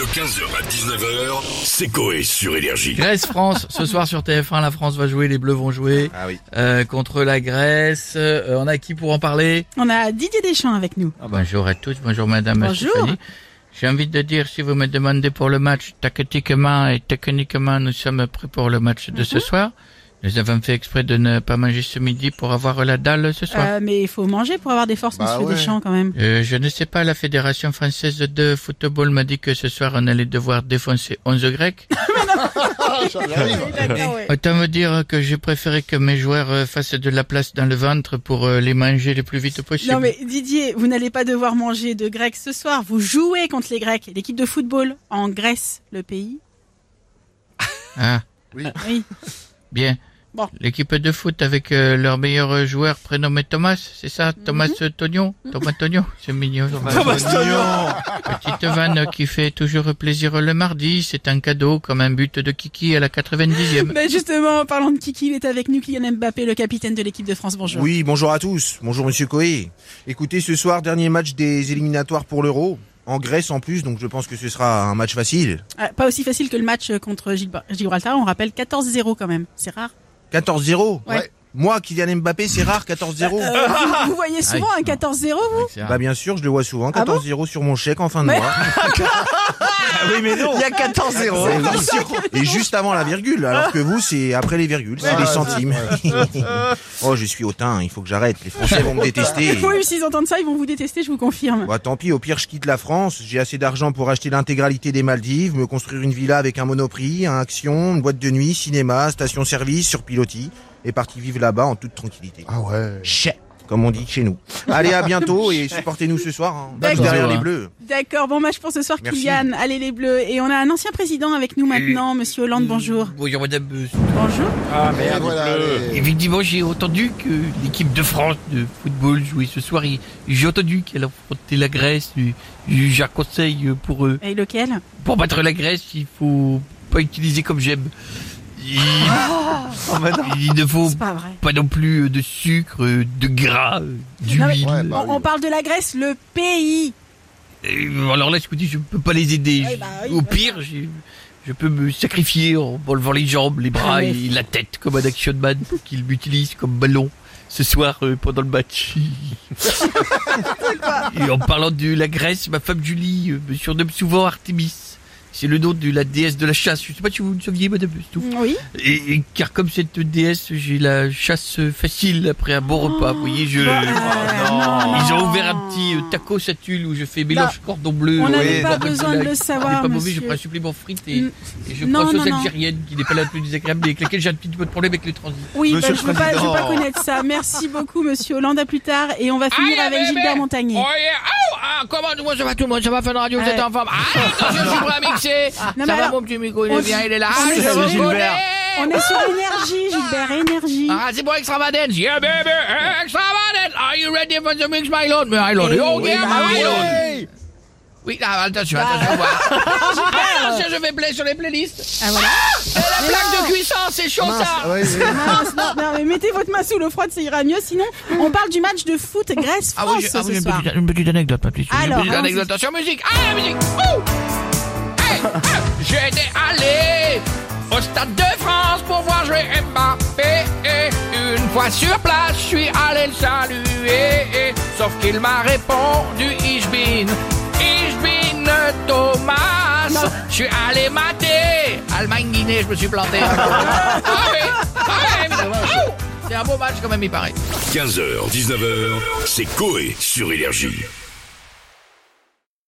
De 15h à 19h, c'est Coé sur Énergie. Grèce-France, ce soir sur TF1, la France va jouer, les Bleus vont jouer Ah oui. euh, contre la Grèce. Euh, on a qui pour en parler? On a Didier Deschamps avec nous. Ah, Bonjour à tous, bonjour Madame Bonjour. Stéphanie. J'ai envie de dire, si vous me demandez pour le match, tactiquement et techniquement, nous sommes prêts pour le match de ce Mhm. soir. Nous avons fait exprès de ne pas manger ce midi pour avoir la dalle ce soir. Euh, mais il faut manger pour avoir des forces, Bah monsieur ouais. Deschamps, quand même. Euh, je ne sais pas, la Fédération française de football m'a dit que ce soir on allait devoir défoncer 11 Grecs. Ouais. Autant me dire que j'ai préféré que mes joueurs euh, fassent de la place dans le ventre pour les manger le plus vite possible. Non mais Didier, vous n'allez pas devoir manger de Grecs ce soir. Vous jouez contre les Grecs, l'équipe de football en Grèce, le pays. Ah, Oui. bien. Bon. L'équipe de foot avec euh, leur meilleur joueur prénommé Thomas, c'est ça Thomas Mhm. euh, Tognon? Thomas Tognon C'est mignon. Thomas Petite vanne qui fait toujours plaisir le mardi. C'est un cadeau comme un but de Kiki à la 90e. Ben justement, en parlant de Kiki, il est avec nous, Kylian Mbappé, le capitaine de l'équipe de France. Bonjour. Oui, bonjour à tous. Bonjour Monsieur Coé. Écoutez, ce soir, dernier match des éliminatoires pour l'Euro. En Grèce en plus, donc je pense que ce sera un match facile. Ah, pas aussi facile que le match contre Gilba- Gibraltar. On rappelle 14-0 quand même. C'est rare. 14-0 Ouais. Moi, Kylian Mbappé, c'est rare, 14-0. Euh, vous, vous voyez souvent un 14-0, vous? Bah bien sûr, je le vois souvent, Ah bon? 14-0 sur mon chèque en fin de mois. Oui, mais non. Il y a 14-0. Et juste avant la virgule, alors que vous, c'est après les virgules, c'est les centimes. oh, je suis hautain, il faut que j'arrête. Les Français vont me détester. Oui, s'ils entendent ça, ils vont vous détester, je vous confirme. Bah tant pis, au pire je quitte la France, j'ai assez d'argent pour acheter l'intégralité des Maldives, me construire une villa avec un monoprix, un action, une boîte de nuit, cinéma, station-service sur pilotis, et parti vivre là-bas en toute tranquillité. Ah ouais. Chais, comme on dit chez nous. Allez, à bientôt et supportez-nous ce soir, hein, D'accord. derrière les bleus. D'accord, bon match pour ce soir, Merci. Kylian. Allez les Bleus. Et on a un ancien président avec nous maintenant, Monsieur Hollande. Bonjour. Bonjour Madame. Bonjour. Ah merde. Voilà, Effectivement, j'ai entendu que l'équipe de France de football jouait ce soir. et J'ai entendu qu'elle affrontait la Grèce. J'ai un conseil pour eux. Et lequel? Pour battre la Grèce, il faut pas utiliser comme j'aime. Il, Oh, mais non. il ne faut pas vrai. pas non plus euh, de sucre, euh, de gras, euh, d'huile. Ouais, bah on, on parle de la Grèce, le pays. Et Alors là, écoutez, je peux pas les aider. Ouais, bah oui, Au bah pire, je peux me sacrifier en enlevant les jambes, les bras Ah, et la tête comme un action man pour qu'il m'utilise comme ballon ce soir euh, pendant le match. et en parlant de la Grèce, ma femme Julie euh, me surnomme souvent Artemis. C'est le nom de la déesse de la chasse. Je sais pas si vous le saviez, madame Stou. Oui. Et, et car comme cette déesse, j'ai la chasse facile après un bon repas. Vous voyez, je... Euh, non. Ils ont ouvert un petit euh, taco satule où je fais mélange cordon bleu. On euh, n'avait pas bordel besoin de le C'est savoir, pas mauvais, je prends un supplément frites et, Mm. et je prends non, sauce non. algérienne qui n'est pas la plus désagréable mais avec laquelle j'ai un petit peu de problème avec les transits. Oui, bah, je le veux pas, veux pas connaître ça. Merci beaucoup, Monsieur Hollande. À plus tard. Et on va finir avec. Gilbert Montagnier. Oh yeah, oh, ah, comment moi ça va tout le monde, ça va faire la radio, vous êtes en forme. Ah, attention, je suis prêt à mixer. Non, ça va alors, mon petit micro, il est bien, il est là. on Ah, est je sur Gilbert. On est sur énergie, Gilbert, énergie. Ah, c'est pour Extravagance. Yeah, baby, Extravagance. Are you ready for the mix, my lord? My lord. Eh Oh, bah my oui. lord. Oui, ah, attention, attention. Ah, attention, je vais play sur les playlists. Ah voilà. La plaque de cuisson, c'est chaud, ça. Mince, non, non, mais mettez votre main sous l'eau froide, ça ira mieux. Sinon, on parle du match de foot Grèce-France Ah oui, ah oui, ce une, soir. petite, une petite anecdote, ma petite. Alors, une petite allons-y. anecdote. Attention, musique. Ah, la musique. Hey, ah, J'étais allé au Stade de France pour voir jouer Mbappé. Et une fois sur place, je suis allé le saluer. Sauf qu'il m'a répondu Ich bin, Ich bin Thomas. Je suis allé mater Allemagne-Guinée, je me suis planté. ah oui, ah. Oh C'est un beau match quand même, il paraît. 15h, 19h, c'est Coé sur Énergie.